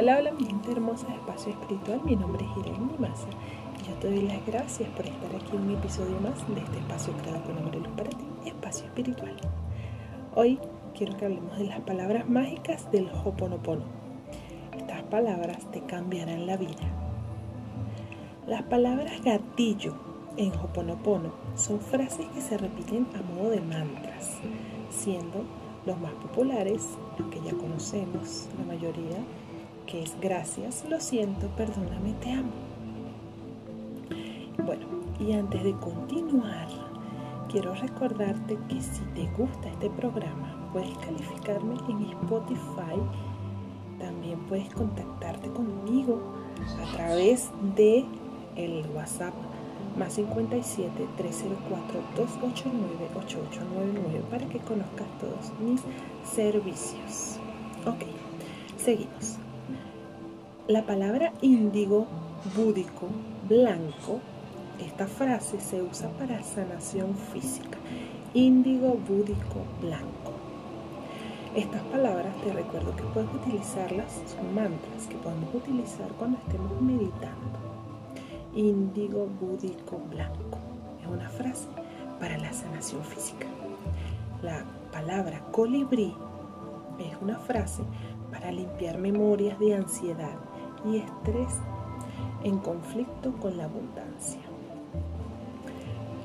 Hola, hola mi gente hermosa de Espacio Espiritual, mi nombre es Irene Maza y yo te doy las gracias por estar aquí en un episodio más de este espacio creado con amor y luz para ti, Espacio Espiritual. Hoy quiero que hablemos de las palabras mágicas del Hoponopono. Estas palabras te cambiarán la vida. Las palabras gatillo en Hoponopono son frases que se repiten a modo de mantras, siendo los más populares, los que ya conocemos, la mayoría, que es gracias, lo siento, perdóname, te amo. Bueno, y antes de continuar, quiero recordarte que si te gusta este programa, puedes calificarme en Spotify. También puedes contactarte conmigo a través de el WhatsApp más 57 304 289 8899 para que conozcas todos mis servicios. Ok, seguimos. La palabra índigo, búdico, blanco, esta frase se usa para sanación física. Índigo, búdico, blanco. Estas palabras te recuerdo que puedes utilizarlas, son mantras que podemos utilizar cuando estemos meditando. Índigo, búdico, blanco. Es una frase para la sanación física. La palabra colibrí es una frase para limpiar memorias de ansiedad y estrés en conflicto con la abundancia.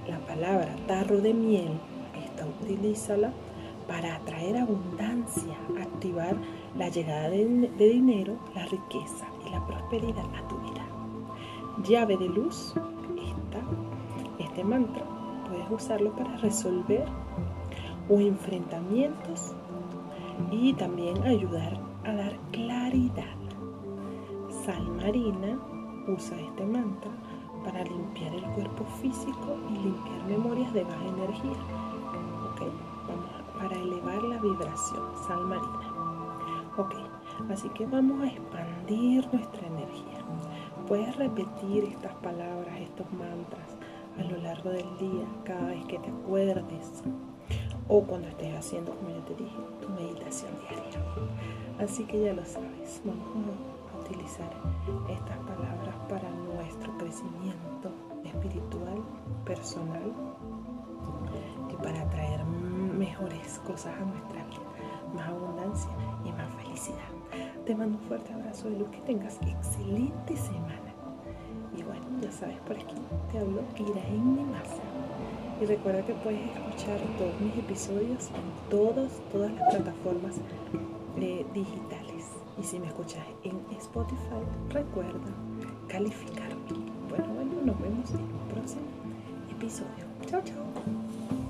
La palabra tarro de miel, esta utilízala para atraer abundancia, activar la llegada de, dinero, la riqueza y la prosperidad a tu vida. Llave de luz, esta, este mantra, puedes usarlo para resolver o enfrentamientos y también ayudar a dar claridad sal marina usa este mantra para limpiar el cuerpo físico y limpiar memorias de baja energía. ¿Ok? Vamos para elevar la vibración, sal marina. Ok, así que vamos a expandir nuestra energía. Puedes repetir estas palabras, estos mantras a lo largo del día, cada vez que te acuerdes o cuando estés haciendo, como ya te dije, tu meditación diaria. Así que ya lo sabes, vamos a utilizar estas palabras para nuestro crecimiento espiritual, personal y para traer mejores cosas a nuestra vida, más abundancia y más felicidad. Te mando un fuerte abrazo de luz, que tengas excelente semana. Y bueno, ya sabes, por aquí te hablo Iraín Masa. Y recuerda que puedes escuchar todos mis episodios en todas, todas las plataformas eh, digitales. Y si me escuchas en Spotify, recuerda calificarme. Bueno, bueno, nos vemos en un próximo episodio. Chao, chao.